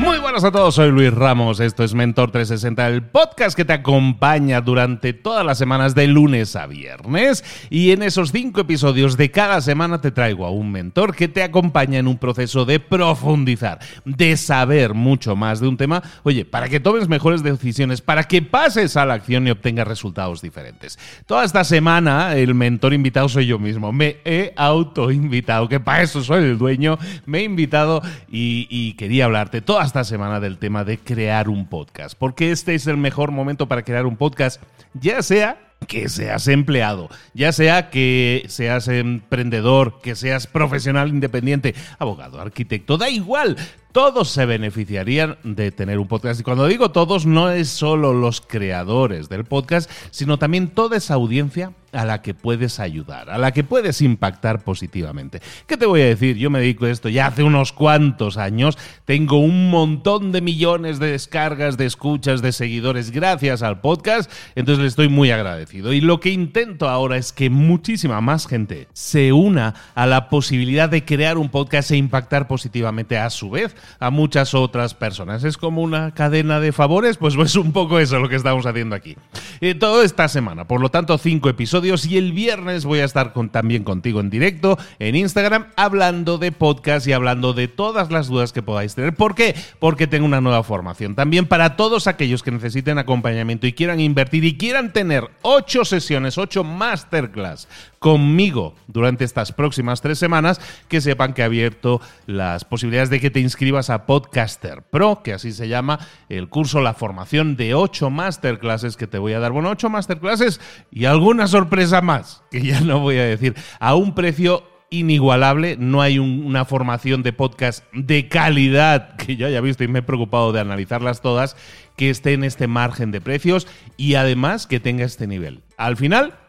Muy buenas a todos, soy Luis Ramos, esto es Mentor 360, el podcast que te acompaña durante todas las semanas de lunes a viernes. Y en esos cinco episodios de cada semana te traigo a un mentor que te acompaña en un proceso de profundizar, de saber mucho más de un tema, oye, para que tomes mejores decisiones, para que pases a la acción y obtengas resultados diferentes. Toda esta semana el mentor invitado soy yo mismo, me he autoinvitado, que para eso soy el dueño, me he invitado y, y quería hablarte. Todas esta semana del tema de crear un podcast, porque este es el mejor momento para crear un podcast, ya sea que seas empleado, ya sea que seas emprendedor, que seas profesional independiente, abogado, arquitecto, da igual, todos se beneficiarían de tener un podcast. Y cuando digo todos, no es solo los creadores del podcast, sino también toda esa audiencia a la que puedes ayudar, a la que puedes impactar positivamente. ¿Qué te voy a decir? Yo me dedico a esto ya hace unos cuantos años, tengo un montón de millones de descargas, de escuchas, de seguidores gracias al podcast, entonces le estoy muy agradecido. Y lo que intento ahora es que muchísima más gente se una a la posibilidad de crear un podcast e impactar positivamente a su vez a muchas otras personas. Es como una cadena de favores, pues es un poco eso lo que estamos haciendo aquí. Eh, todo esta semana, por lo tanto, cinco episodios y el viernes voy a estar con, también contigo en directo en Instagram hablando de podcast y hablando de todas las dudas que podáis tener. ¿Por qué? Porque tengo una nueva formación. También para todos aquellos que necesiten acompañamiento y quieran invertir y quieran tener ocho sesiones, ocho masterclass conmigo durante estas próximas tres semanas, que sepan que he abierto las posibilidades de que te inscribas a Podcaster Pro, que así se llama el curso, la formación de ocho masterclasses que te voy a dar. Bueno, ocho masterclasses y alguna sorpresa más, que ya no voy a decir, a un precio inigualable, no hay una formación de podcast de calidad que yo haya visto y me he preocupado de analizarlas todas, que esté en este margen de precios y además que tenga este nivel. Al final,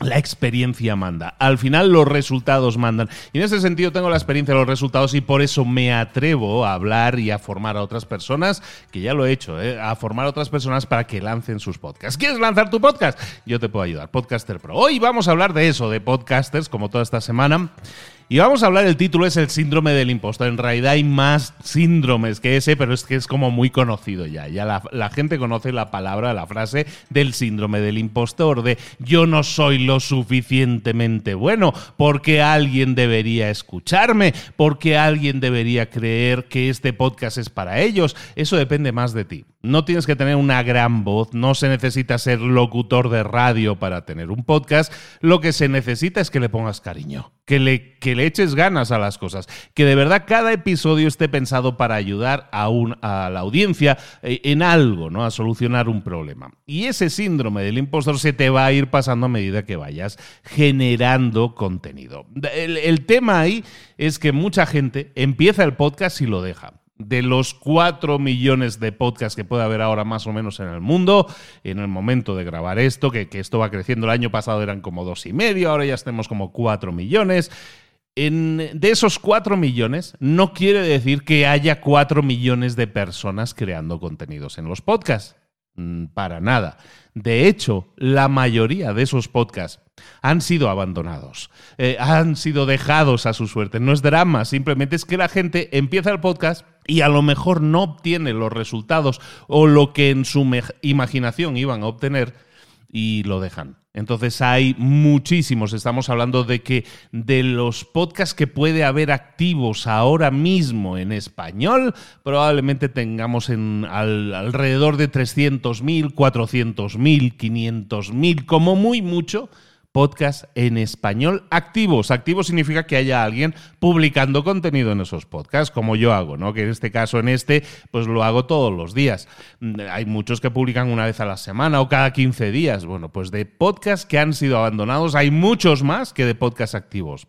la experiencia manda. Al final los resultados mandan. Y en ese sentido tengo la experiencia de los resultados y por eso me atrevo a hablar y a formar a otras personas, que ya lo he hecho, ¿eh? a formar a otras personas para que lancen sus podcasts. ¿Quieres lanzar tu podcast? Yo te puedo ayudar. Podcaster Pro. Hoy vamos a hablar de eso, de podcasters, como toda esta semana. Y vamos a hablar, el título es el síndrome del impostor. En realidad hay más síndromes que ese, pero es que es como muy conocido ya. Ya la, la, gente conoce la palabra, la frase del síndrome del impostor, de yo no soy lo suficientemente bueno, porque alguien debería escucharme, porque alguien debería creer que este podcast es para ellos. Eso depende más de ti. No tienes que tener una gran voz, no se necesita ser locutor de radio para tener un podcast. Lo que se necesita es que le pongas cariño, que le, que le eches ganas a las cosas, que de verdad cada episodio esté pensado para ayudar a, un, a la audiencia eh, en algo, ¿no? A solucionar un problema. Y ese síndrome del impostor se te va a ir pasando a medida que vayas generando contenido. El, el tema ahí es que mucha gente empieza el podcast y lo deja de los 4 millones de podcasts que puede haber ahora más o menos en el mundo, en el momento de grabar esto, que, esto va creciendo, el año pasado eran como dos y medio, ahora ya estemos como 4 millones. De esos 4 millones, no quiere decir que haya 4 millones de personas creando contenidos en los podcasts. Mm, para nada. De hecho, la mayoría de esos podcasts han sido abandonados, eh, han sido dejados a su suerte. No es drama, simplemente es que la gente empieza el podcast y a lo mejor no obtiene los resultados o lo que en su imaginación iban a obtener y lo dejan. Entonces hay muchísimos, estamos hablando de que de los podcasts que puede haber activos ahora mismo en español, probablemente tengamos en alrededor de 300.000, 400.000, 500.000, como muy mucho, podcast en español activos. Activos significa que haya alguien publicando contenido en esos podcasts, como yo hago, ¿no? Que en este caso, en este, pues lo hago todos los días. Mm, hay muchos que publican una vez a la semana o cada 15 días. Bueno, pues de podcasts que han sido abandonados hay muchos más que de podcasts activos.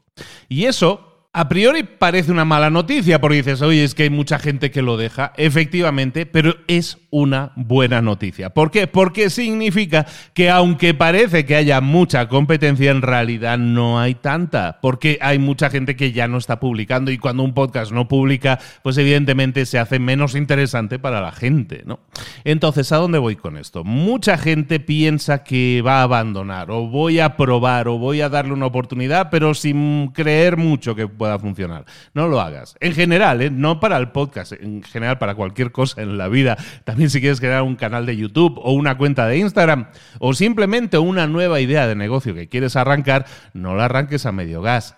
Y eso a priori parece una mala noticia porque dices, oye, es que hay mucha gente que lo deja, efectivamente, pero es una buena noticia. ¿Por qué? Porque significa que aunque parece que haya mucha competencia, en realidad no hay tanta, porque hay mucha gente que ya no está publicando y cuando un podcast no publica, pues evidentemente se hace menos interesante para la gente, ¿no? Entonces, ¿a dónde voy con esto? Mucha gente piensa que va a abandonar o voy a probar o voy a darle una oportunidad, pero sin creer mucho que pueda funcionar. No lo hagas. En general, ¿eh? no para el podcast, en general para cualquier cosa en la vida. También si quieres crear un canal de YouTube o una cuenta de Instagram o simplemente una nueva idea de negocio que quieres arrancar, no la arranques a medio gas.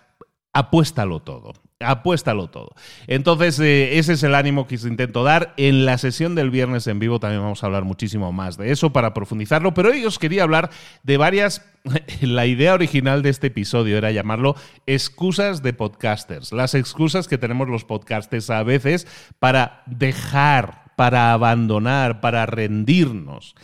Apuéstalo todo apuéstalo todo. Entonces, eh, ese es el ánimo que intento dar. En la sesión del viernes en vivo también vamos a hablar muchísimo más de eso para profundizarlo, pero hoy os quería hablar de varias... la idea original de este episodio era llamarlo excusas de podcasters, las excusas que tenemos los podcasters a veces para dejar, para abandonar, para rendirnos.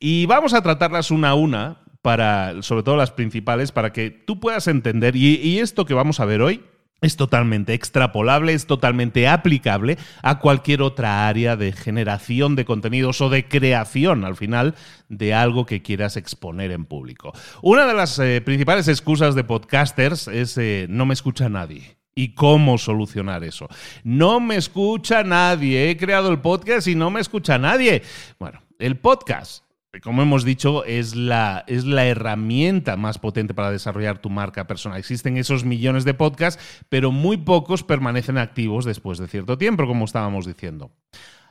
Y vamos a tratarlas una a una, para, sobre todo las principales, para que tú puedas entender, y esto que vamos a ver hoy, es totalmente extrapolable, es totalmente aplicable a cualquier otra área de generación de contenidos o de creación al final de algo que quieras exponer en público. Una de las eh, principales excusas de podcasters es eh, no me escucha nadie. ¿Y cómo solucionar eso? No me escucha nadie. He creado el podcast y no me escucha nadie. Bueno, el podcast como hemos dicho, es la, es la herramienta más potente para desarrollar tu marca personal. Existen esos millones de podcasts, pero muy pocos permanecen activos después de cierto tiempo, como estábamos diciendo.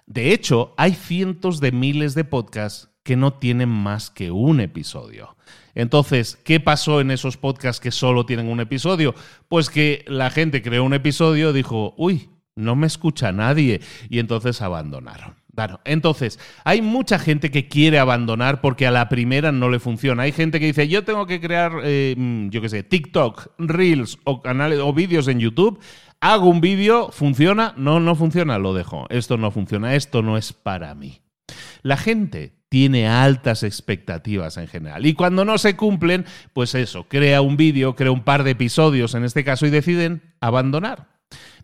De hecho, hay cientos de miles de podcasts que no tienen más que un episodio. Entonces, ¿qué pasó en esos podcasts que solo tienen un episodio? Pues que la gente creó un episodio, dijo, uy, no me escucha nadie, y entonces abandonaron. Claro, entonces, hay mucha gente que quiere abandonar porque a la primera no le funciona. Hay gente que dice, yo tengo que crear, eh, mm, yo qué sé, TikTok, Reels o canales o vídeos en YouTube. Hago un vídeo, funciona, no, no funciona, lo dejo. Esto no funciona, esto no es para mí. La gente tiene altas expectativas en general. Y cuando no se cumplen, pues eso, crea un vídeo, crea un par de episodios en este caso y deciden abandonar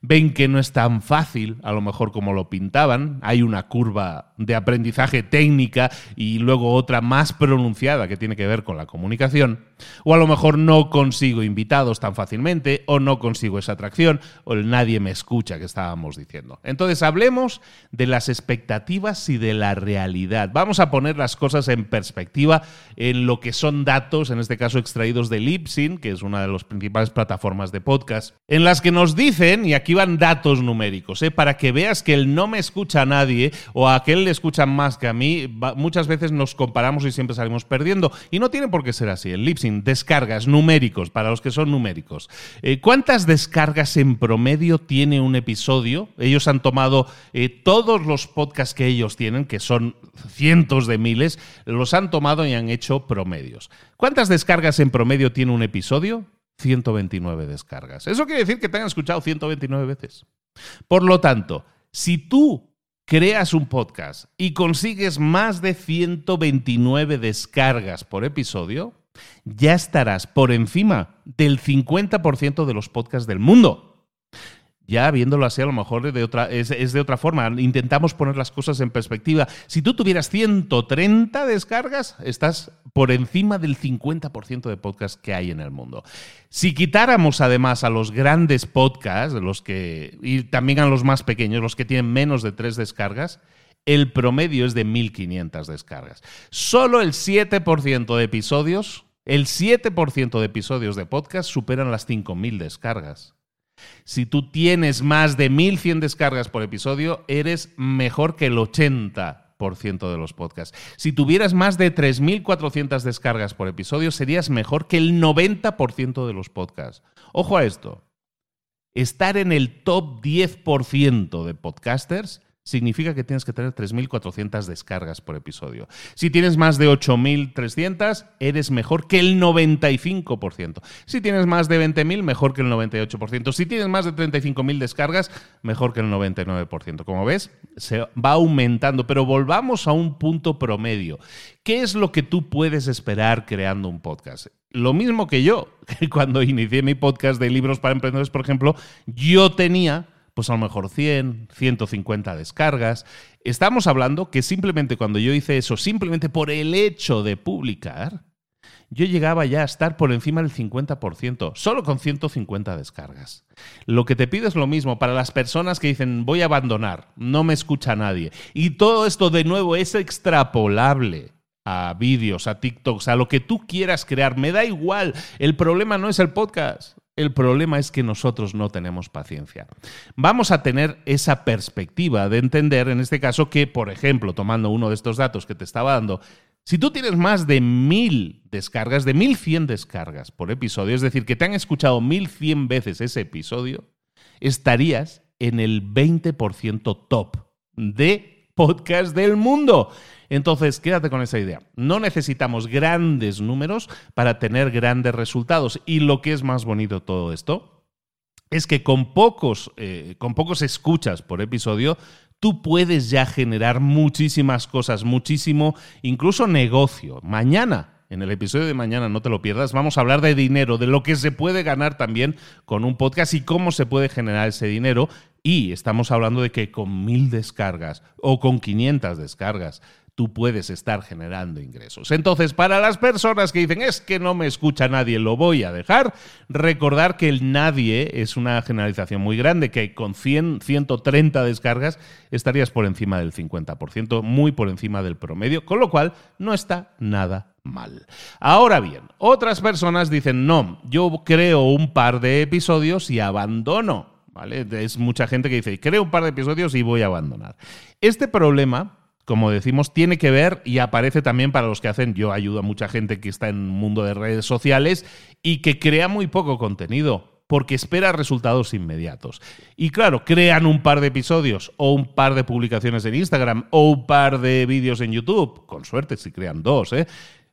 ven que no es tan fácil, a lo mejor como lo pintaban, hay una curva de aprendizaje técnica y luego otra más pronunciada que tiene que ver con la comunicación, o a lo mejor no consigo invitados tan fácilmente, o no consigo esa atracción, o el nadie me escucha que estábamos diciendo. Entonces hablemos de las expectativas y de la realidad. Vamos a poner las cosas en perspectiva en lo que son datos, en este caso extraídos de Libsyn, que es una de las principales plataformas de podcast, en las que nos dicen, y aquí van datos numéricos, ¿eh? para que veas que el no me escucha a nadie o a aquel le escuchan más que a mí, muchas veces nos comparamos y siempre salimos perdiendo. Y no tiene por qué ser así. El Lipsing, descargas numéricos, para los que son numéricos. Eh, ¿Cuántas descargas en promedio tiene un episodio? Ellos han tomado eh, todos los podcasts que ellos tienen, que son cientos de miles, los han tomado y han hecho promedios. ¿Cuántas descargas en promedio tiene un episodio? 129 descargas. Eso quiere decir que te han escuchado 129 veces. Por lo tanto, si tú creas un podcast y consigues más de 129 descargas por episodio, ya estarás por encima del 50% de los podcasts del mundo ya viéndolo así, a lo mejor otra, es, de otra forma. Intentamos poner las cosas en perspectiva. Si tú tuvieras 130 descargas, estás por encima del 50% de podcasts que hay en el mundo. Si quitáramos además a los grandes podcasts, los que, y también a los más pequeños, los que tienen menos de tres descargas, el promedio es de 1.500 descargas. Solo el 7% de episodios, el 7% de episodios de podcast superan las 5.000 descargas. Si tú tienes más de 1100 descargas por episodio, eres mejor que el 80% de los podcasts. Si tuvieras más de 3400 descargas por episodio, serías mejor que el 90% de los podcasts. Ojo a esto. Estar en el top 10% de podcasters significa que tienes que tener 3.400 descargas por episodio. Si tienes más de 8.300, eres mejor que el 95%. Si tienes más de 20.000, mejor que el 98%. Si tienes más de 35.000 descargas, mejor que el 99%. Como ves, se va aumentando, pero volvamos a un punto promedio. ¿Qué es lo que tú puedes esperar creando un podcast? Lo mismo que yo, cuando inicié mi podcast de libros para emprendedores, por ejemplo, yo tenía pues a lo mejor 100, 150 descargas. Estamos hablando que simplemente cuando yo hice eso, simplemente por el hecho de publicar, yo llegaba ya a estar por encima del 50%, solo con 150 descargas. Lo que te pido es lo mismo para las personas que dicen voy a abandonar, no me escucha nadie. Y todo esto de nuevo es extrapolable a vídeos, a TikToks, a lo que tú quieras crear. Me da igual, el problema no es el podcast. El problema es que nosotros no tenemos paciencia. Vamos a tener esa perspectiva de entender, en este caso, que, por ejemplo, tomando uno de estos datos que te estaba dando, si tú tienes más de mil descargas, de mil cien descargas por episodio, es decir, que te han escuchado mil cien veces ese episodio, estarías en el 20% top de podcast del mundo. Entonces, quédate con esa idea. No necesitamos grandes números para tener grandes resultados. Y lo que es más bonito de todo esto es que con pocos, eh, con pocos escuchas por episodio, tú puedes ya generar muchísimas cosas, muchísimo, incluso negocio. Mañana en el episodio de mañana, no te lo pierdas, vamos a hablar de dinero, de lo que se puede ganar también con un podcast y cómo se puede generar ese dinero. Y estamos hablando de que con mil descargas o con 500 descargas tú puedes estar generando ingresos. Entonces, para las personas que dicen, es que no me escucha nadie, lo voy a dejar, recordar que el nadie es una generalización muy grande, que con 100, 130 descargas estarías por encima del 50%, muy por encima del promedio, con lo cual no está nada mal. Ahora bien, otras personas dicen, no, yo creo un par de episodios y abandono. ¿Vale? Es mucha gente que dice, creo un par de episodios y voy a abandonar. Este problema como decimos, tiene que ver y aparece también para los que hacen, yo ayudo a mucha gente que está en el mundo de redes sociales y que crea muy poco contenido porque espera resultados inmediatos. Y claro, crean un par de episodios o un par de publicaciones en Instagram o un par de vídeos en YouTube, con suerte si crean dos, ¿eh?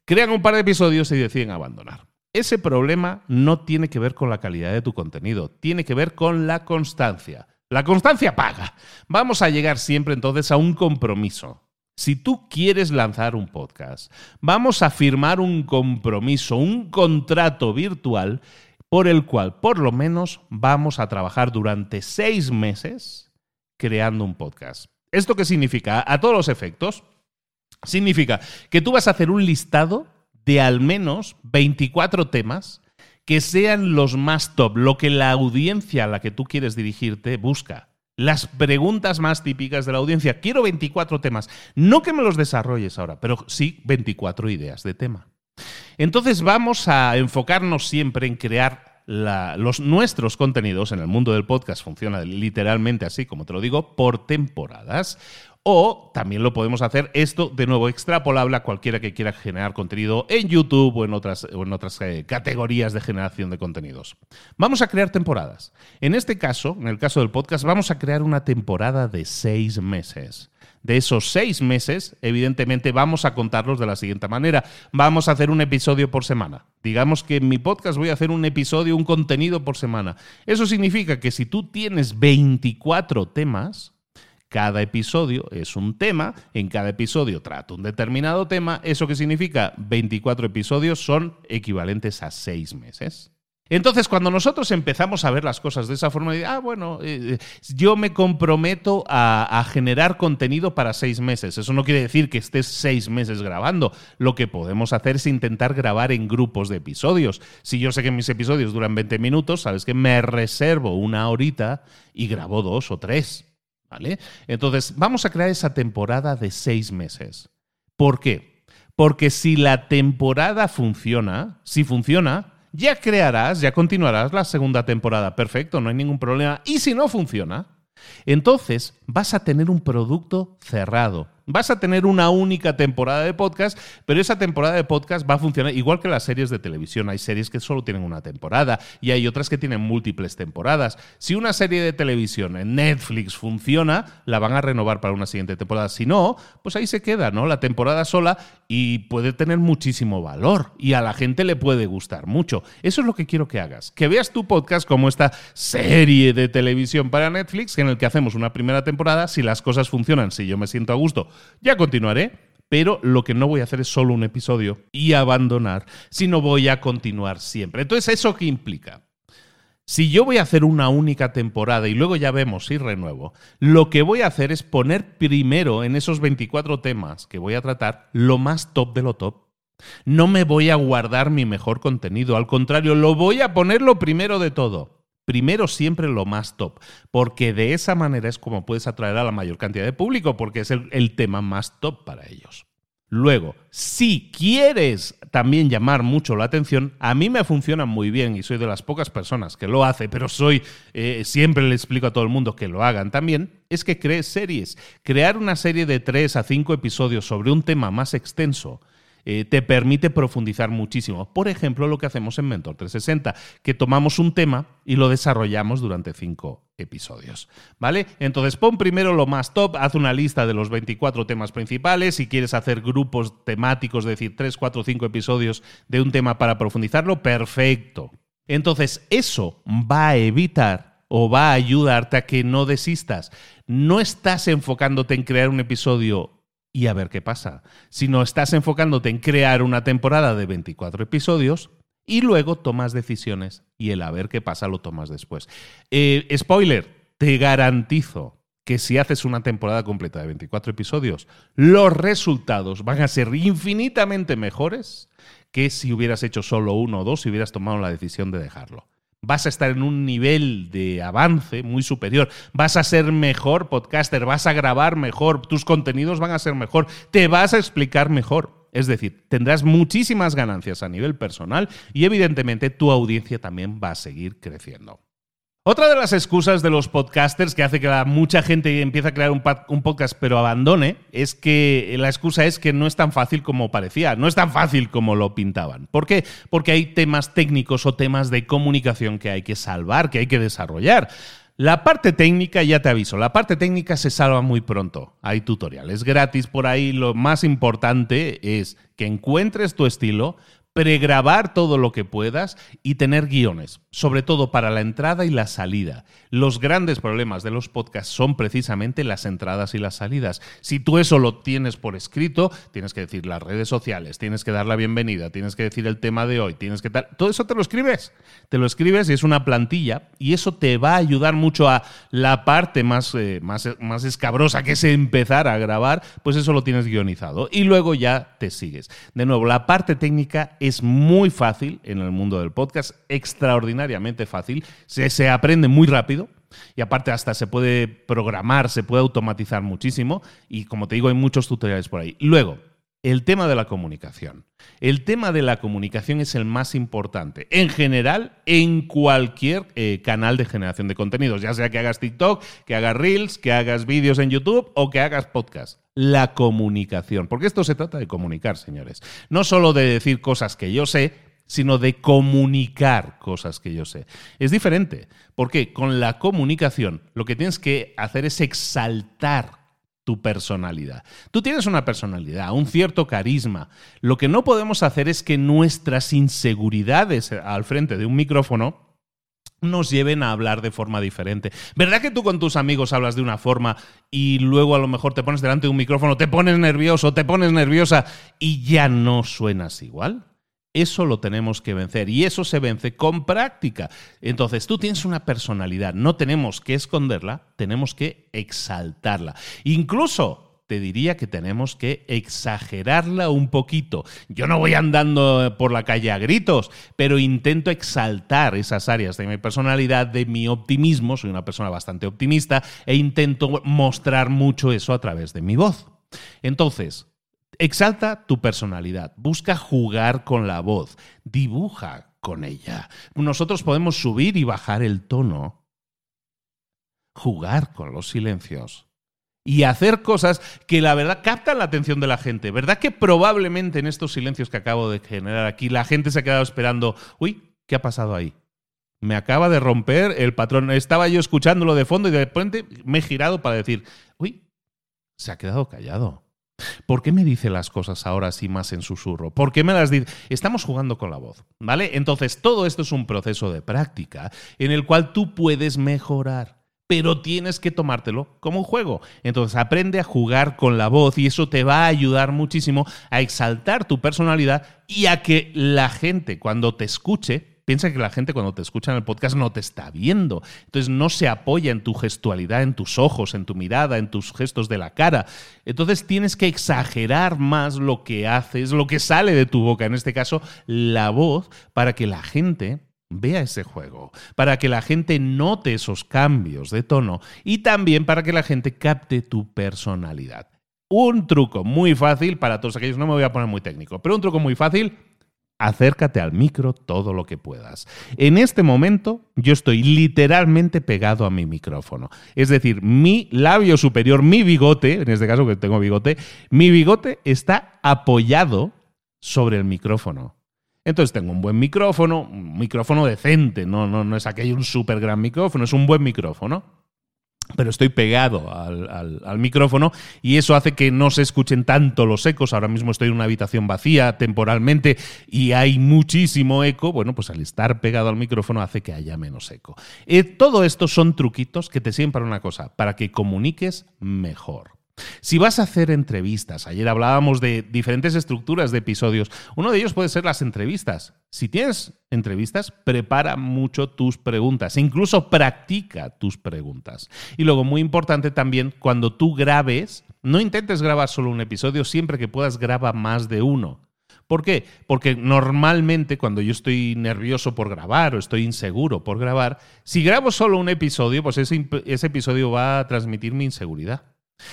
crean un par de episodios y deciden abandonar. Ese problema no tiene que ver con la calidad de tu contenido, tiene que ver con la constancia. La constancia paga. Vamos a llegar siempre entonces a un compromiso. Si tú quieres lanzar un podcast, vamos a firmar un compromiso, un contrato virtual por el cual por lo menos vamos a trabajar durante seis meses creando un podcast. ¿Esto qué significa? A todos los efectos, significa que tú vas a hacer un listado de al menos 24 temas que sean los más top, lo que la audiencia a la que tú quieres dirigirte busca. Las preguntas más típicas de la audiencia. Quiero 24 temas. No que me los desarrolles ahora, pero sí 24 ideas de tema. Entonces vamos a enfocarnos siempre en crear los, nuestros contenidos en el mundo del podcast funciona literalmente así, como te lo digo, por temporadas. O también lo podemos hacer esto de nuevo extrapolable a cualquiera que quiera generar contenido en YouTube o en otras, en otras eh, categorías de generación de contenidos. Vamos a crear temporadas. En este caso, en el caso del podcast, vamos a crear una temporada de seis meses. De esos seis meses, evidentemente, vamos a contarlos de la siguiente manera. Vamos a hacer un episodio por semana. Digamos que en mi podcast voy a hacer un episodio, un contenido por semana. Eso significa que si tú tienes 24 temas, cada episodio es un tema, en cada episodio trato un determinado tema, eso que significa 24 episodios son equivalentes a 6 meses. Entonces, cuando nosotros empezamos a ver las cosas de esa forma, ah, bueno, eh, yo me comprometo a, a, generar contenido para seis meses. Eso no quiere decir que estés seis meses grabando. Lo que podemos hacer es intentar grabar en grupos de episodios. Si yo sé que mis episodios duran 20 minutos, sabes que me reservo una horita y grabo dos o tres. ¿Vale? Entonces, vamos a crear esa temporada de seis meses. ¿Por qué? Porque si la temporada funciona, si funciona, ya crearás, ya continuarás la segunda temporada. Perfecto, no hay ningún problema. Y si no funciona, entonces vas a tener un producto cerrado. Vas a tener una única temporada de podcast, pero esa temporada de podcast va a funcionar igual que las series de televisión. Hay series que solo tienen una temporada y hay otras que tienen múltiples temporadas. Si una serie de televisión en Netflix funciona, la van a renovar para una siguiente temporada. Si no, pues ahí se queda, ¿no? La temporada sola y puede tener muchísimo valor y a la gente le puede gustar mucho. Eso es lo que quiero que hagas. Que veas tu podcast como esta serie de televisión para Netflix en el que hacemos una primera temporada. Si las cosas funcionan, si yo me siento a gusto, ya continuaré, pero lo que no voy a hacer es solo un episodio y abandonar, sino voy a continuar siempre. Entonces, ¿eso qué implica? Si yo voy a hacer una única temporada y luego ya vemos si renuevo, lo que voy a hacer es poner primero en esos 24 temas que voy a tratar lo más top de lo top. No me voy a guardar mi mejor contenido, al contrario, lo voy a poner lo primero de todo primero siempre lo más top, porque de esa manera es como puedes atraer a la mayor cantidad de público, porque es el, tema más top para ellos. Luego, si quieres también llamar mucho la atención, a mí me funciona muy bien y soy de las pocas personas que lo hace, pero soy, eh, siempre le explico a todo el mundo que lo hagan también, es que crees series. Crear una serie de 3 a 5 episodios sobre un tema más extenso eh, te permite profundizar muchísimo. Por ejemplo, lo que hacemos en Mentor 360, que tomamos un tema y lo desarrollamos durante cinco episodios. ¿Vale? Entonces pon primero lo más top, haz una lista de los 24 temas principales. Si quieres hacer grupos temáticos, es decir, 3, 4, 5 episodios de un tema para profundizarlo, perfecto. Entonces, eso va a evitar o va a ayudarte a que no desistas. No estás enfocándote en crear un episodio y a ver qué pasa. Si no estás enfocándote en crear una temporada de 24 episodios y luego tomas decisiones y el a ver qué pasa lo tomas después. Eh, spoiler, te garantizo que si haces una temporada completa de 24 episodios, los resultados van a ser infinitamente mejores que si hubieras hecho solo uno o dos y hubieras tomado la decisión de dejarlo vas a estar en un nivel de avance muy superior, vas a ser mejor podcaster, vas a grabar mejor, tus contenidos van a ser mejor, te vas a explicar mejor. Es decir, tendrás muchísimas ganancias a nivel personal y evidentemente tu audiencia también va a seguir creciendo. Otra de las excusas de los podcasters que hace que mucha gente empiece a crear un, podcast pero abandone es que la excusa es que no es tan fácil como parecía, no es tan fácil como lo pintaban. ¿Por qué? Porque hay temas técnicos o temas de comunicación que hay que salvar, que hay que desarrollar. La parte técnica, ya te aviso, la parte técnica se salva muy pronto. Hay tutoriales gratis por ahí. Lo más importante es que encuentres tu estilo, pregrabar todo lo que puedas y tener guiones, sobre todo para la entrada y la salida. Los grandes problemas de los podcasts son precisamente las entradas y las salidas. Si tú eso lo tienes por escrito, tienes que decir las redes sociales, tienes que dar la bienvenida, tienes que decir el tema de hoy, tienes que tal, todo eso te lo escribes. Te lo escribes y es una plantilla y eso te va a ayudar mucho a la parte más, eh, más, más escabrosa que es empezar a grabar, pues eso lo tienes guionizado y luego ya te sigues. De nuevo, la parte técnica es muy fácil en el mundo del podcast, extraordinariamente fácil, se, aprende muy rápido. Y aparte hasta se puede programar, se puede automatizar muchísimo y como te digo hay muchos tutoriales por ahí. Luego, el tema de la comunicación. El tema de la comunicación es el más importante, en general, en cualquier eh, canal de generación de contenidos, ya sea que hagas TikTok, que hagas Reels, que hagas vídeos en YouTube o que hagas podcast. La comunicación, porque esto se trata de comunicar, señores. No solo de decir cosas que yo sé, sino de comunicar cosas que yo sé. Es diferente, porque con la comunicación lo que tienes que hacer es exaltar tu personalidad. Tú tienes una personalidad, un cierto carisma. Lo que no podemos hacer es que nuestras inseguridades al frente de un micrófono nos lleven a hablar de forma diferente. ¿Verdad que tú con tus amigos hablas de una forma y luego a lo mejor te pones delante de un micrófono, te pones nervioso, te pones nerviosa y ya no suenas igual? Eso lo tenemos que vencer y eso se vence con práctica. Entonces tú tienes una personalidad, no tenemos que esconderla, tenemos que exaltarla. Incluso te diría que tenemos que exagerarla un poquito. Yo no voy andando por la calle a gritos, pero intento exaltar esas áreas de mi personalidad, de mi optimismo, soy una persona bastante optimista, e intento mostrar mucho eso a través de mi voz. Entonces, Exalta tu personalidad, busca jugar con la voz, dibuja con ella. Nosotros podemos subir y bajar el tono, jugar con los silencios y hacer cosas que la verdad captan la atención de la gente. ¿Verdad que probablemente en estos silencios que acabo de generar aquí la gente se ha quedado esperando, uy, ¿qué ha pasado ahí? Me acaba de romper el patrón. Estaba yo escuchándolo de fondo y de repente me he girado para decir, uy, se ha quedado callado. ¿Por qué me dice las cosas ahora así más en susurro? ¿Por qué me las dice? Estamos jugando con la voz, ¿vale? Entonces, todo esto es un proceso de práctica en el cual tú puedes mejorar pero tienes que tomártelo como un juego. Entonces aprende a jugar con la voz y eso te va a ayudar muchísimo a exaltar tu personalidad y a que la gente cuando te escuche Piensa que la gente cuando te escucha en el podcast no te está viendo. Entonces no se apoya en tu gestualidad, en tus ojos, en tu mirada, en tus gestos de la cara. Entonces tienes que exagerar más lo que haces, lo que sale de tu boca, en este caso la voz, para que la gente vea ese juego, para que la gente note esos cambios de tono y también para que la gente capte tu personalidad. Un truco muy fácil para todos aquellos, no me voy a poner muy técnico, pero un truco muy fácil acércate al micro todo lo que puedas. En este momento yo estoy literalmente pegado a mi micrófono. Es decir, mi labio superior, mi bigote, en este caso que tengo bigote, mi bigote está apoyado sobre el micrófono. Entonces tengo un buen micrófono, un micrófono decente, no, no, no es aquello un súper gran micrófono, es un buen micrófono pero estoy pegado al, micrófono y eso hace que no se escuchen tanto los ecos. Ahora mismo estoy en una habitación vacía temporalmente y hay muchísimo eco. Bueno, pues al estar pegado al micrófono hace que haya menos eco. Eh, todo esto son truquitos que te sirven para una cosa, para que comuniques mejor. Si vas a hacer entrevistas, ayer hablábamos de diferentes estructuras de episodios, uno de ellos puede ser las entrevistas. Si tienes entrevistas, prepara mucho tus preguntas, incluso practica tus preguntas. Y luego, muy importante también, cuando tú grabes, no intentes grabar solo un episodio, siempre que puedas graba más de uno. ¿Por qué? Porque normalmente cuando yo estoy nervioso por grabar o estoy inseguro por grabar, si grabo solo un episodio, pues ese, ese episodio va a transmitir mi inseguridad.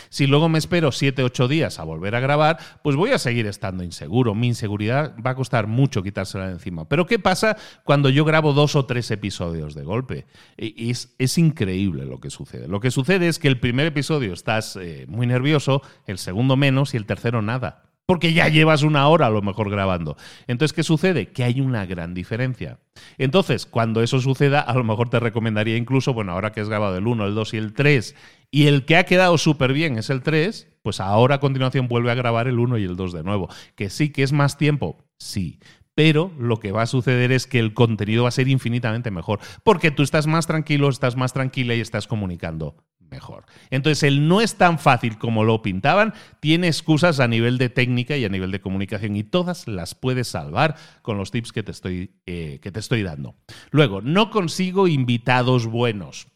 Si luego me espero 7, 8 días a volver a grabar, pues voy a seguir estando inseguro. Mi inseguridad va a costar mucho quitársela de encima. Pero ¿qué pasa cuando yo grabo dos o tres episodios de golpe? Es, es increíble lo que sucede. Lo que sucede es que el primer episodio estás eh, muy nervioso, el segundo menos y el tercero nada porque ya llevas una hora a lo mejor grabando. Entonces, ¿qué sucede? Que hay una gran diferencia. Entonces, cuando eso suceda, a lo mejor te recomendaría incluso, bueno, ahora que has grabado el 1, el 2 y el 3, y el que ha quedado súper bien es el 3, pues ahora a continuación vuelve a grabar el 1 y el 2 de nuevo. Que sí, que es más tiempo, sí. Pero lo que va a suceder es que el contenido va a ser infinitamente mejor, porque tú estás más tranquilo, estás más tranquila y estás comunicando mejor. Entonces, el no es tan fácil como lo pintaban, tiene excusas a nivel de técnica y a nivel de comunicación y todas las puedes salvar con los tips que te estoy, eh, que te estoy dando. Luego, no consigo invitados buenos.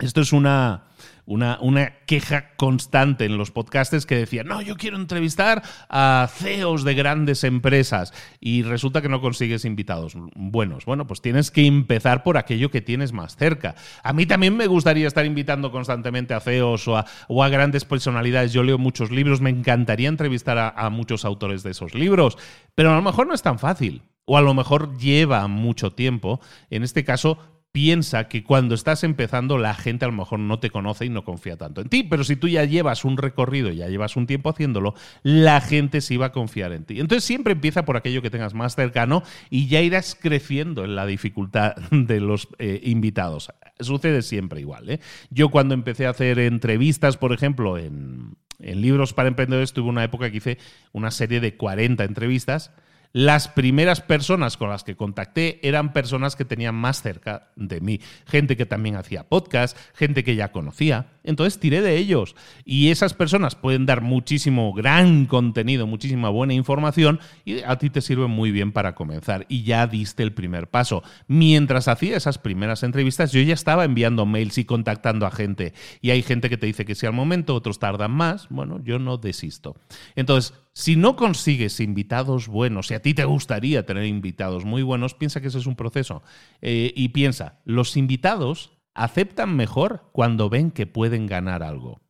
Esto es una, una, una, queja constante en los podcasters que decían, no, yo quiero entrevistar a CEOs de grandes empresas y resulta que no consigues invitados buenos. Bueno, pues tienes que empezar por aquello que tienes más cerca. A mí también me gustaría estar invitando constantemente a CEOs o a, grandes personalidades. Yo leo muchos libros, me encantaría entrevistar a muchos autores de esos libros, pero a lo mejor no es tan fácil o a lo mejor lleva mucho tiempo. En este caso, piensa que cuando estás empezando la gente a lo mejor no te conoce y no confía tanto en ti, pero si tú ya llevas un recorrido, ya llevas un tiempo haciéndolo, la gente sí va a confiar en ti. Entonces siempre empieza por aquello que tengas más cercano y ya irás creciendo en la dificultad de los eh, invitados. Sucede siempre igual. ¿eh? Yo cuando empecé a hacer entrevistas, por ejemplo, en, en Libros para Emprendedores, tuve una época que hice una serie de 40 entrevistas las primeras personas con las que contacté eran personas que tenían más cerca de mí, gente que también hacía podcast, gente que ya conocía. Entonces tiré de ellos y esas personas pueden dar muchísimo gran contenido, muchísima buena información y a ti te sirve muy bien para comenzar y ya diste el primer paso. Mientras hacía esas primeras entrevistas yo ya estaba enviando mails y contactando a gente y hay gente que te dice que sí al momento, otros tardan más. Bueno, yo no desisto. Entonces, si no consigues invitados buenos, si a ti te gustaría tener invitados muy buenos, piensa que ese es un proceso. Eh, y piensa, los invitados aceptan mejor cuando ven que pueden ganar algo.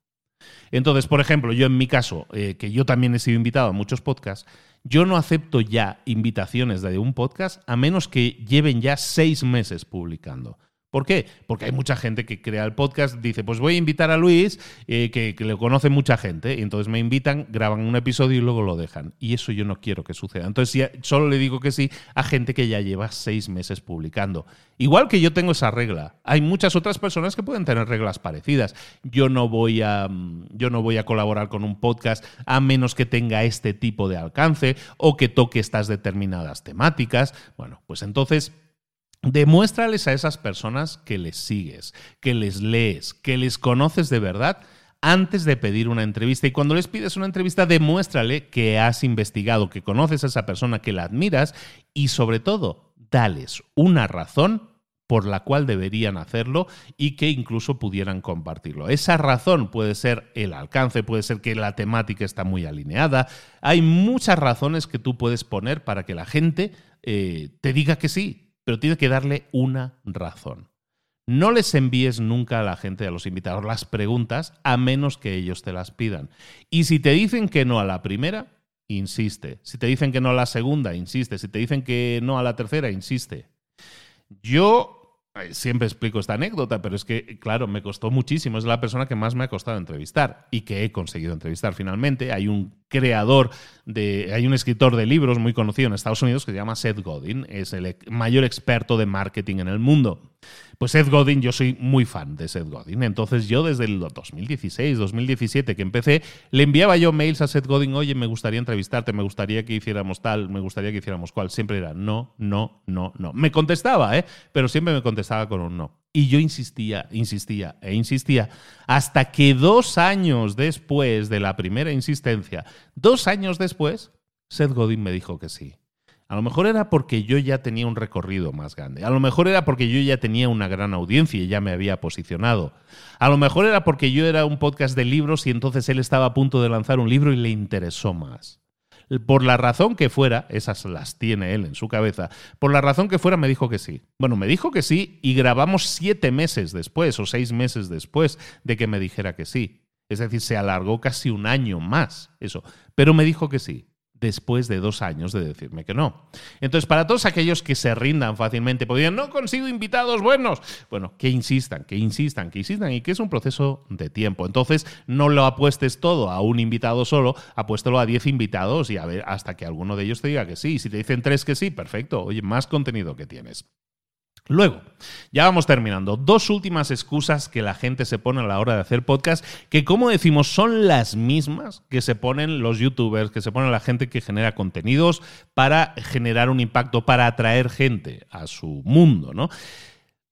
Entonces, por ejemplo, yo en mi caso, eh, que yo también he sido invitado a muchos podcasts, yo no acepto ya invitaciones de un podcast a menos que lleven ya seis meses publicando. ¿Por qué? Porque hay mucha gente que crea el podcast, dice, pues voy a invitar a Luis, eh, que, le conoce mucha gente, y entonces me invitan, graban un episodio y luego lo dejan. Y eso yo no quiero que suceda. Entonces solo le digo que sí a gente que ya lleva seis meses publicando. Igual que yo tengo esa regla. Hay muchas otras personas que pueden tener reglas parecidas. Yo no voy a, mm, yo no voy a colaborar con un podcast a menos que tenga este tipo de alcance o que toque estas determinadas temáticas. Bueno, pues entonces Demuéstrales a esas personas que les sigues, que les lees, que les conoces de verdad antes de pedir una entrevista. Y cuando les pides una entrevista, demuéstrale que has investigado, que conoces a esa persona, que la admiras y sobre todo, dales una razón por la cual deberían hacerlo y que incluso pudieran compartirlo. Esa razón puede ser el alcance, puede ser que la temática está muy alineada. Hay muchas razones que tú puedes poner para que la gente eh, te diga que sí, pero tienes que darle una razón. No les envíes nunca a la gente, a los invitados, las preguntas a menos que ellos te las pidan. Y si te dicen que no a la primera, insiste. Si te dicen que no a la segunda, insiste. Si te dicen que no a la tercera, insiste. Yo siempre explico esta anécdota, pero es que, claro, me costó muchísimo. Es la persona que más me ha costado entrevistar y que he conseguido entrevistar finalmente. Hay un creador de. Hay un escritor de libros muy conocido en Estados Unidos que se llama Seth Godin. Es el mayor experto de marketing en el mundo. Pues Seth Godin, yo soy muy fan de Seth Godin. Entonces yo desde el 2016, 2017 que empecé, le enviaba yo mails a Seth Godin, oye, me gustaría entrevistarte, me gustaría que hiciéramos tal, me gustaría que hiciéramos cual. Siempre era no, no, no, no. Me contestaba, ¿eh? Pero siempre me contestaba con un no. Y yo insistía, insistía e insistía, hasta que dos años después de la primera insistencia, dos años después, Seth Godin me dijo que sí. A lo mejor era porque yo ya tenía un recorrido más grande. A lo mejor era porque yo ya tenía una gran audiencia y ya me había posicionado. A lo mejor era porque yo era un podcast de libros y entonces él estaba a punto de lanzar un libro y le interesó más. Por la razón que fuera, esas las tiene él en su cabeza, por la razón que fuera me dijo que sí. Bueno, me dijo que sí y grabamos siete meses después o seis meses después de que me dijera que sí. Es decir, se alargó casi un año más eso. Pero me dijo que sí después de dos años de decirme que no. Entonces, para todos aquellos que se rindan fácilmente, podrían, no consigo invitados buenos, bueno, que insistan, que insistan, que insistan y que es un proceso de tiempo. Entonces, no lo apuestes todo a un invitado solo, apuéstelo a diez invitados y a ver hasta que alguno de ellos te diga que sí. Si te dicen tres que sí, perfecto, oye, más contenido que tienes. Luego, ya vamos terminando. Dos últimas excusas que la gente se pone a la hora de hacer podcast, que como decimos son las mismas que se ponen los youtubers, que se ponen la gente que genera contenidos para generar un impacto, para atraer gente a su mundo, ¿no?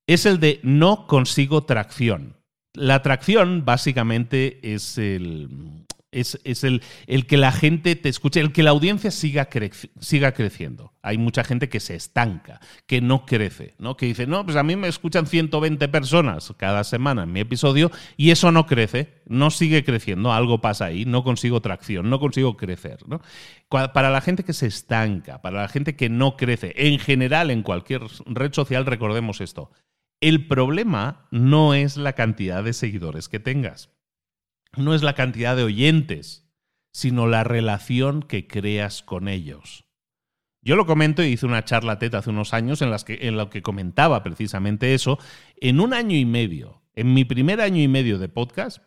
Es el de no consigo tracción. La tracción básicamente es el, Es, el, el, que la gente te escuche, el que la audiencia siga, siga creciendo. Hay mucha gente que se estanca, que no crece, ¿no? Que dice, no, pues a mí me escuchan 120 personas cada semana en mi episodio y eso no crece, no sigue creciendo, algo pasa ahí, no consigo tracción, no consigo crecer, ¿no? Para la gente que se estanca, para la gente que no crece, en general en cualquier red social, recordemos esto. El problema no es la cantidad de seguidores que tengas no es la cantidad de oyentes, sino la relación que creas con ellos. Yo lo comento y hice una charla TED hace unos años en, las que, en la que comentaba precisamente eso. En un año y medio, en mi primer año y medio de podcast,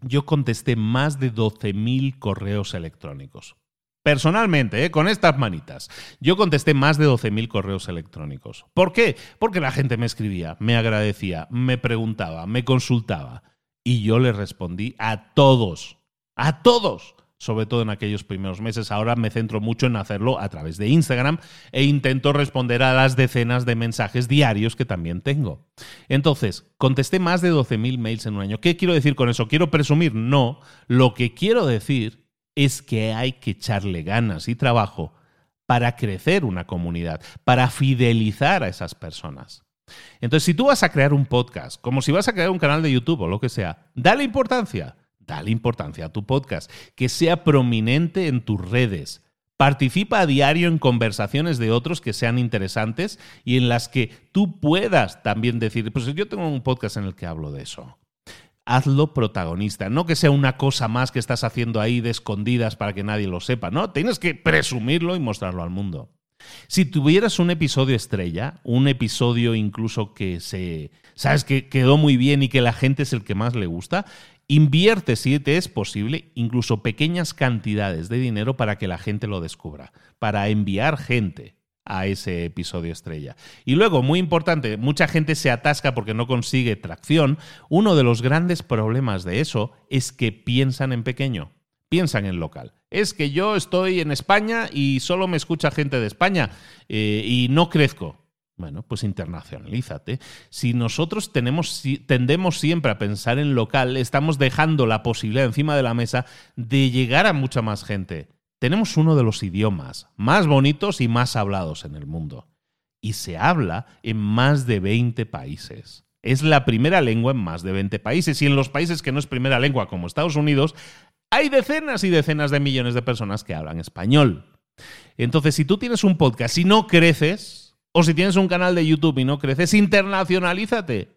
yo contesté más de 12.000 correos electrónicos. Personalmente, ¿eh? con estas manitas. Yo contesté más de 12.000 correos electrónicos. ¿Por qué? Porque la gente me escribía, me agradecía, me preguntaba, me consultaba. Y yo le respondí a todos, a todos, sobre todo en aquellos primeros meses. Ahora me centro mucho en hacerlo a través de Instagram e intento responder a las decenas de mensajes diarios que también tengo. Entonces, contesté más de 12.000 mails en un año. ¿Qué quiero decir con eso? ¿Quiero presumir? No. Lo que quiero decir es que hay que echarle ganas y trabajo para crecer una comunidad, para fidelizar a esas personas. Entonces, si tú vas a crear un podcast, como si vas a crear un canal de YouTube o lo que sea, dale importancia, dale importancia a tu podcast, que sea prominente en tus redes. Participa a diario en conversaciones de otros que sean interesantes y en las que tú puedas también decir, pues yo tengo un podcast en el que hablo de eso. Hazlo protagonista, no que sea una cosa más que estás haciendo ahí de escondidas para que nadie lo sepa, no, tienes que presumirlo y mostrarlo al mundo. Si tuvieras un episodio estrella, un episodio incluso que se, sabes que quedó muy bien y que la gente es el que más le gusta, invierte si te es posible incluso pequeñas cantidades de dinero para que la gente lo descubra, para enviar gente a ese episodio estrella. Y luego, muy importante, mucha gente se atasca porque no consigue tracción. Uno de los grandes problemas de eso es que piensan en pequeño piensan en local. Es que yo estoy en España y solo me escucha gente de España eh, y no crezco. Bueno, pues internacionalízate. Si nosotros tenemos, tendemos siempre a pensar en local, estamos dejando la posibilidad encima de la mesa de llegar a mucha más gente. Tenemos uno de los idiomas más bonitos y más hablados en el mundo. Y se habla en más de 20 países. Es la primera lengua en más de 20 países. Y en los países que no es primera lengua, como Estados Unidos, hay decenas y decenas de millones de personas que hablan español. Entonces, si tú tienes un podcast y no creces, o si tienes un canal de YouTube y no creces, internacionalízate.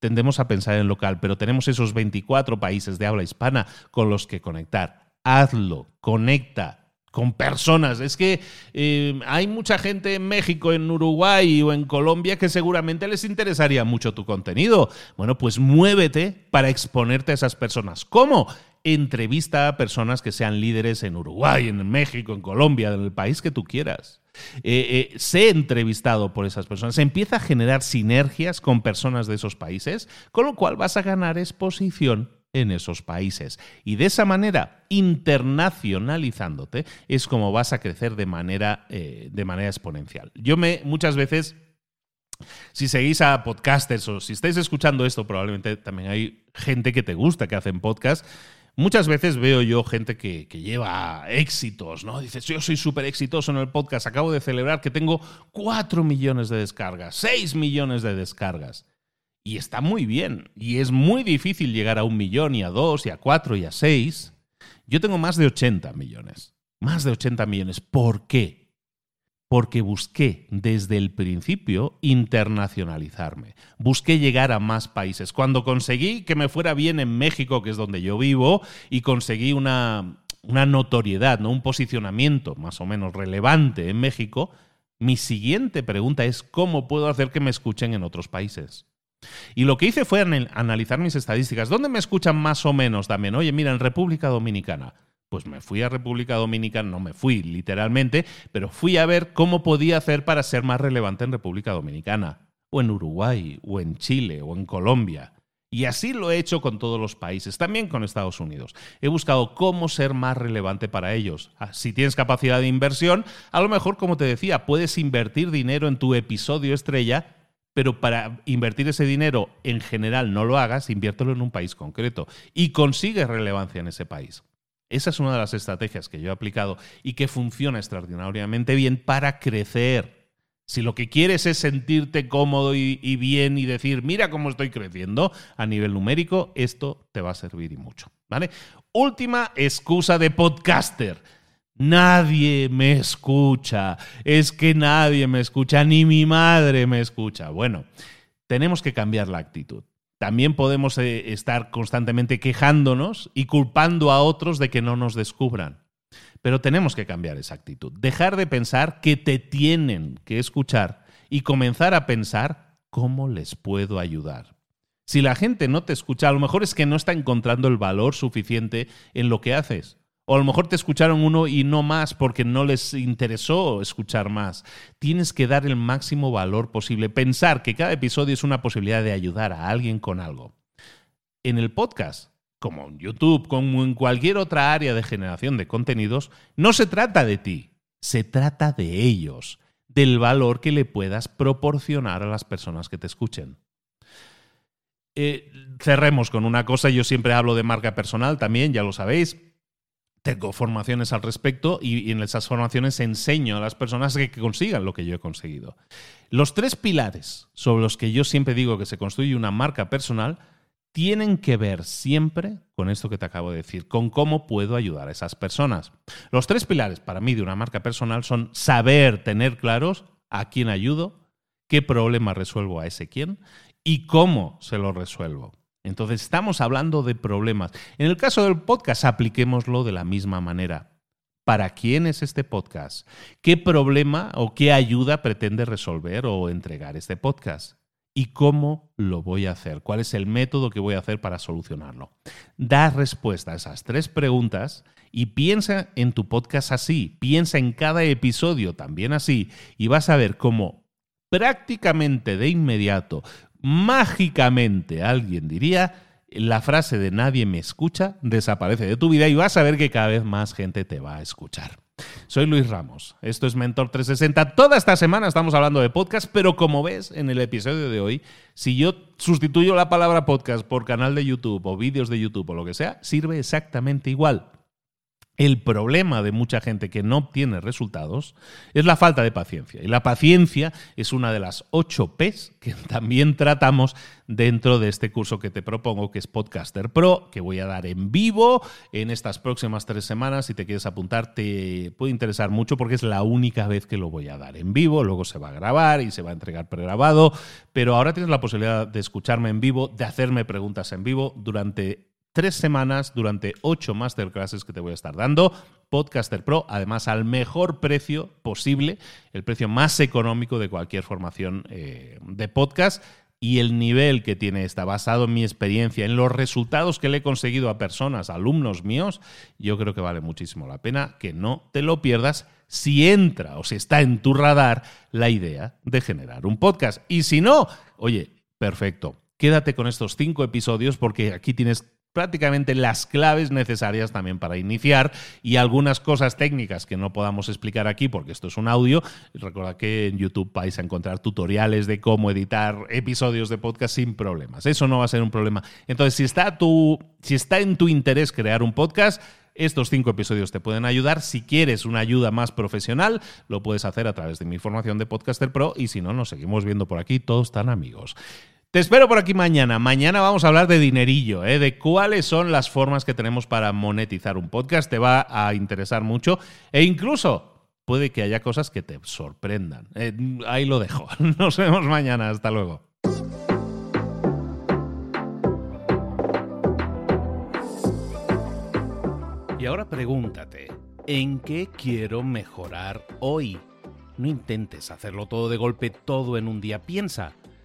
Tendemos a pensar en local, pero tenemos esos 24 países de habla hispana con los que conectar. Hazlo, conecta con personas. Es que eh, hay mucha gente en México, en Uruguay o en Colombia que seguramente les interesaría mucho tu contenido. Bueno, pues muévete para exponerte a esas personas. ¿Cómo? Entrevista a personas que sean líderes en Uruguay, en México, en Colombia, en el país que tú quieras. Eh, eh, sé entrevistado por esas personas. Empieza a generar sinergias con personas de esos países, con lo cual vas a ganar exposición en esos países. Y de esa manera, internacionalizándote, es como vas a crecer de manera, eh, de manera exponencial. Yo me muchas veces si seguís a podcasters o si estáis escuchando esto, probablemente también hay gente que te gusta que hacen podcast Muchas veces veo yo gente que, lleva éxitos, ¿no? Dices, yo soy súper exitoso en el podcast, acabo de celebrar que tengo 4 millones de descargas, 6 millones de descargas. Y está muy bien, y es muy difícil llegar a un millón y a dos y a cuatro y a seis. Yo tengo más de 80 millones, más de 80 millones. ¿Por qué? Porque busqué desde el principio internacionalizarme, busqué llegar a más países. Cuando conseguí que me fuera bien en México, que es donde yo vivo, y conseguí una, notoriedad, ¿no? un posicionamiento más o menos relevante en México, mi siguiente pregunta es cómo puedo hacer que me escuchen en otros países. Y lo que hice fue analizar mis estadísticas. ¿Dónde me escuchan más o menos también? Oye, mira, en República Dominicana pues me fui a República Dominicana, no me fui literalmente, pero fui a ver cómo podía hacer para ser más relevante en República Dominicana, o en Uruguay, o en Chile, o en Colombia. Y así lo he hecho con todos los países, también con Estados Unidos. He buscado cómo ser más relevante para ellos. Ah, si tienes capacidad de inversión, a lo mejor, como te decía, puedes invertir dinero en tu episodio estrella, pero para invertir ese dinero en general no lo hagas, inviértelo en un país concreto y consigue relevancia en ese país. Esa es una de las estrategias que yo he aplicado y que funciona extraordinariamente bien para crecer. Si lo que quieres es sentirte cómodo y, bien y decir, mira cómo estoy creciendo a nivel numérico, esto te va a servir y mucho. ¿Vale? Última excusa de podcaster. Nadie me escucha. Es que nadie me escucha, ni mi madre me escucha. Bueno, tenemos que cambiar la actitud. También podemos eh, estar constantemente quejándonos y culpando a otros de que no nos descubran. Pero tenemos que cambiar esa actitud. Dejar de pensar que te tienen que escuchar y comenzar a pensar cómo les puedo ayudar. Si la gente no te escucha, a lo mejor es que no está encontrando el valor suficiente en lo que haces. O a lo mejor te escucharon uno y no más porque no les interesó escuchar más. Tienes que dar el máximo valor posible. Pensar que cada episodio es una posibilidad de ayudar a alguien con algo. En el podcast, como en YouTube, como en cualquier otra área de generación de contenidos, no se trata de ti, se trata de ellos, del valor que le puedas proporcionar a las personas que te escuchen. Eh, cerremos con una cosa, yo siempre hablo de marca personal también, ya lo sabéis tengo formaciones al respecto y, en esas formaciones enseño a las personas que, que consigan lo que yo he conseguido. Los tres pilares sobre los que yo siempre digo que se construye una marca personal tienen que ver siempre con esto que te acabo de decir, con cómo puedo ayudar a esas personas. Los tres pilares para mí de una marca personal son saber tener claros a quién ayudo, qué problema resuelvo a ese quién y cómo se lo resuelvo. Entonces estamos hablando de problemas. En el caso del podcast, apliquémoslo de la misma manera. ¿Para quién es este podcast? ¿Qué problema o qué ayuda pretende resolver o entregar este podcast? ¿Y cómo lo voy a hacer? ¿Cuál es el método que voy a hacer para solucionarlo? Da respuesta a esas tres preguntas y piensa en tu podcast así, piensa en cada episodio también así y vas a ver cómo prácticamente de inmediato, mágicamente alguien diría, la frase de nadie me escucha desaparece de tu vida y vas a ver que cada vez más gente te va a escuchar. Soy Luis Ramos, esto es Mentor 360. Toda esta semana estamos hablando de podcast, pero como ves en el episodio de hoy, si yo sustituyo la palabra podcast por canal de YouTube o vídeos de YouTube o lo que sea, sirve exactamente igual. El problema de mucha gente que no obtiene resultados es la falta de paciencia. Y la paciencia es una de las ocho P's que también tratamos dentro de este curso que te propongo, que es Podcaster Pro, que voy a dar en vivo en estas próximas tres semanas. Si te quieres apuntar, te puede interesar mucho porque es la única vez que lo voy a dar en vivo. Luego se va a grabar y se va a entregar pregrabado. Pero ahora tienes la posibilidad de escucharme en vivo, de hacerme preguntas en vivo durante tres semanas durante ocho masterclasses que te voy a estar dando. Podcaster Pro, además al mejor precio posible, el precio más económico de cualquier formación eh, de podcast. Y el nivel que tiene está basado en mi experiencia, en los resultados que le he conseguido a personas, alumnos míos, yo creo que vale muchísimo la pena que no te lo pierdas si entra o si está en tu radar la idea de generar un podcast. Y si no, oye, perfecto. Quédate con estos cinco episodios porque aquí tienes prácticamente las claves necesarias también para iniciar y algunas cosas técnicas que no podamos explicar aquí porque esto es un audio. Recuerda que en YouTube vais a encontrar tutoriales de cómo editar episodios de podcast sin problemas. Eso no va a ser un problema. Entonces, si está, tu, si está en tu interés crear un podcast, estos cinco episodios te pueden ayudar. Si quieres una ayuda más profesional, lo puedes hacer a través de mi formación de Podcaster Pro y si no, nos seguimos viendo por aquí. Todos están amigos. Te espero por aquí mañana. Mañana vamos a hablar de dinerillo, ¿eh? de cuáles son las formas que tenemos para monetizar un podcast. Te va a interesar mucho e incluso puede que haya cosas que te sorprendan. Eh, ahí lo dejo. Nos vemos mañana. Hasta luego. Y ahora pregúntate, ¿en qué quiero mejorar hoy? No intentes hacerlo todo de golpe, todo en un día. Piensa.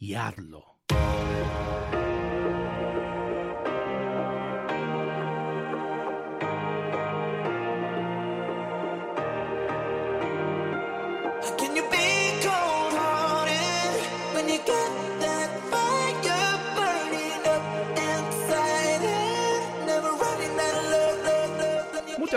y hazlo.